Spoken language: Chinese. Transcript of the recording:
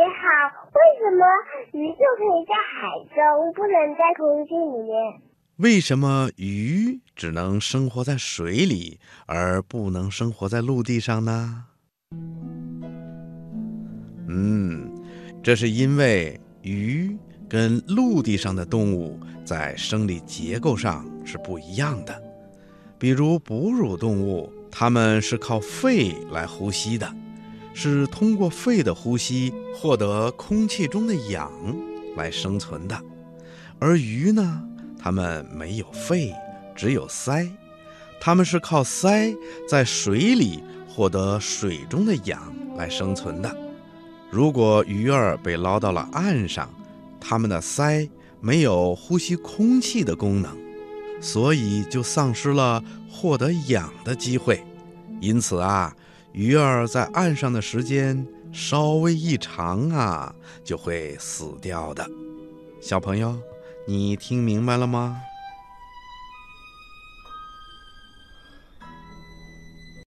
你好，为什么鱼就可以在海中，不能在空气里面？为什么鱼只能生活在水里，而不能生活在陆地上呢？嗯，这是因为鱼跟陆地上的动物在生理结构上是不一样的。比如哺乳动物，它们是靠肺来呼吸的，是通过肺的呼吸获得空气中的氧来生存的。而鱼呢，它们没有肺，只有鳃，它们是靠鳃在水里获得水中的氧来生存的。如果鱼儿被捞到了岸上，它们的鳃没有呼吸空气的功能，所以就丧失了获得氧的机会。因此啊，鱼儿在岸上的时间稍微一长啊，就会死掉的。小朋友，你听明白了吗？